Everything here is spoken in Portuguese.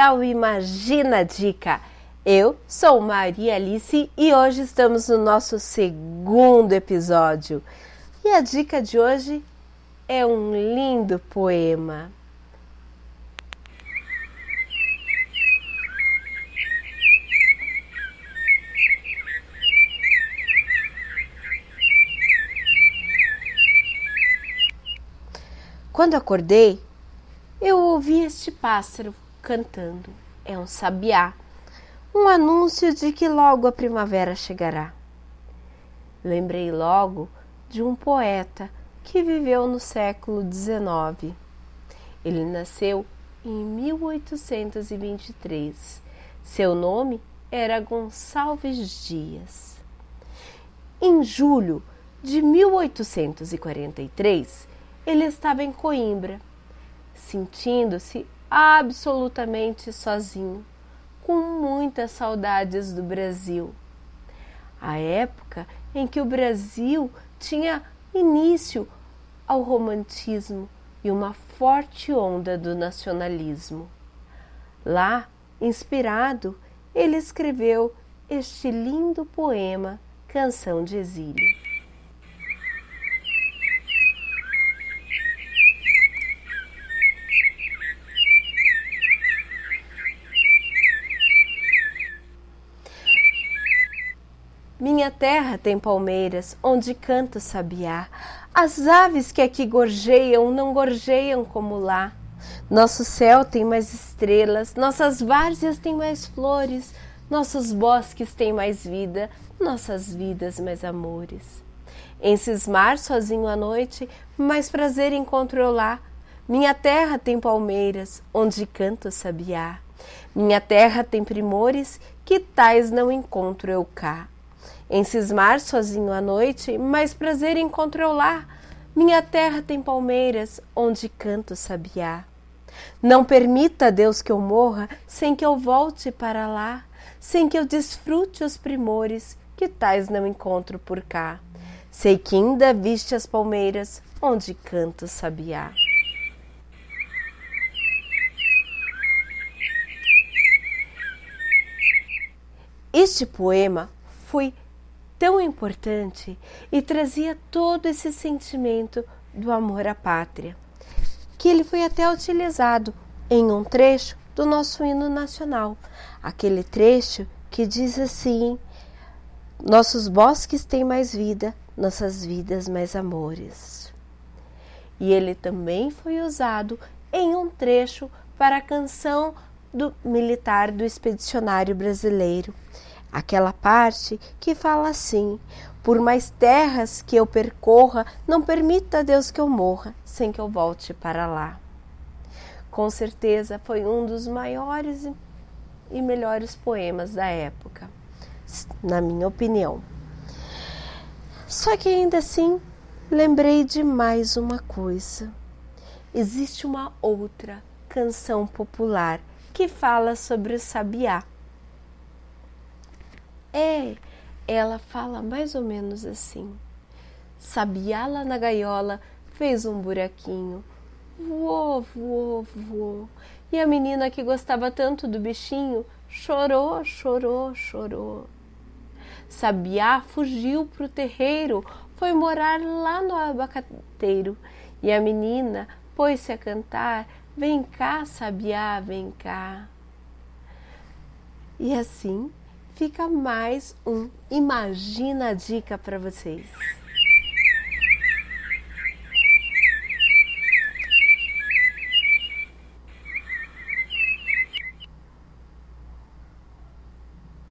ao Imagina Dica. Eu sou Maria Alice e hoje estamos no nosso segundo episódio. E a dica de hoje é um lindo poema. Quando acordei, eu ouvi este pássaro cantando. É um sabiá, um anúncio de que logo a primavera chegará. Lembrei logo de um poeta que viveu no século XIX. Ele nasceu em 1823. Seu nome era Gonçalves Dias. Em julho de 1843, ele estava em Coimbra, sentindo-se absolutamente sozinho, com muitas saudades do Brasil. A época em que o Brasil tinha início ao romantismo e uma forte onda do nacionalismo. Lá, inspirado, ele escreveu este lindo poema, Canção de Exílio. Minha terra tem palmeiras, onde canta o sabiá. As aves que aqui gorjeiam não gorjeiam como lá. Nosso céu tem mais estrelas, nossas várzeas têm mais flores, nossos bosques têm mais vida, nossas vidas mais amores. Em cismar sozinho à noite, mais prazer encontro eu lá. Minha terra tem palmeiras, onde canta o sabiá. Minha terra tem primores, que tais não encontro eu cá. Em cismar sozinho à noite, mais prazer encontro eu lá. Minha terra tem palmeiras, onde canto sabiá. Não permita, Deus, que eu morra sem que eu volte para lá, sem que eu desfrute os primores que tais não encontro por cá. Sei que ainda viste as palmeiras, onde canto sabiá. Este poema foi tão importante e trazia todo esse sentimento do amor à pátria, que ele foi até utilizado em um trecho do nosso hino nacional, aquele trecho que diz assim: Nossos bosques têm mais vida, nossas vidas mais amores. E ele também foi usado em um trecho para a canção do militar do expedicionário brasileiro, aquela parte que fala assim: Por mais terras que eu percorra, não permita Deus que eu morra sem que eu volte para lá. Com certeza foi um dos maiores e melhores poemas da época, na minha opinião. Só que ainda assim, lembrei de mais uma coisa. Existe uma outra canção popular que fala sobre o sabiá é, ela fala mais ou menos assim: Sabiá lá na gaiola fez um buraquinho, voou, voou, voou. E a menina que gostava tanto do bichinho chorou, chorou, chorou. Sabiá fugiu para o terreiro, foi morar lá no abacateiro. E a menina pôs-se a cantar: Vem cá, Sabiá, vem cá. E assim fica mais um Imagina a Dica para vocês.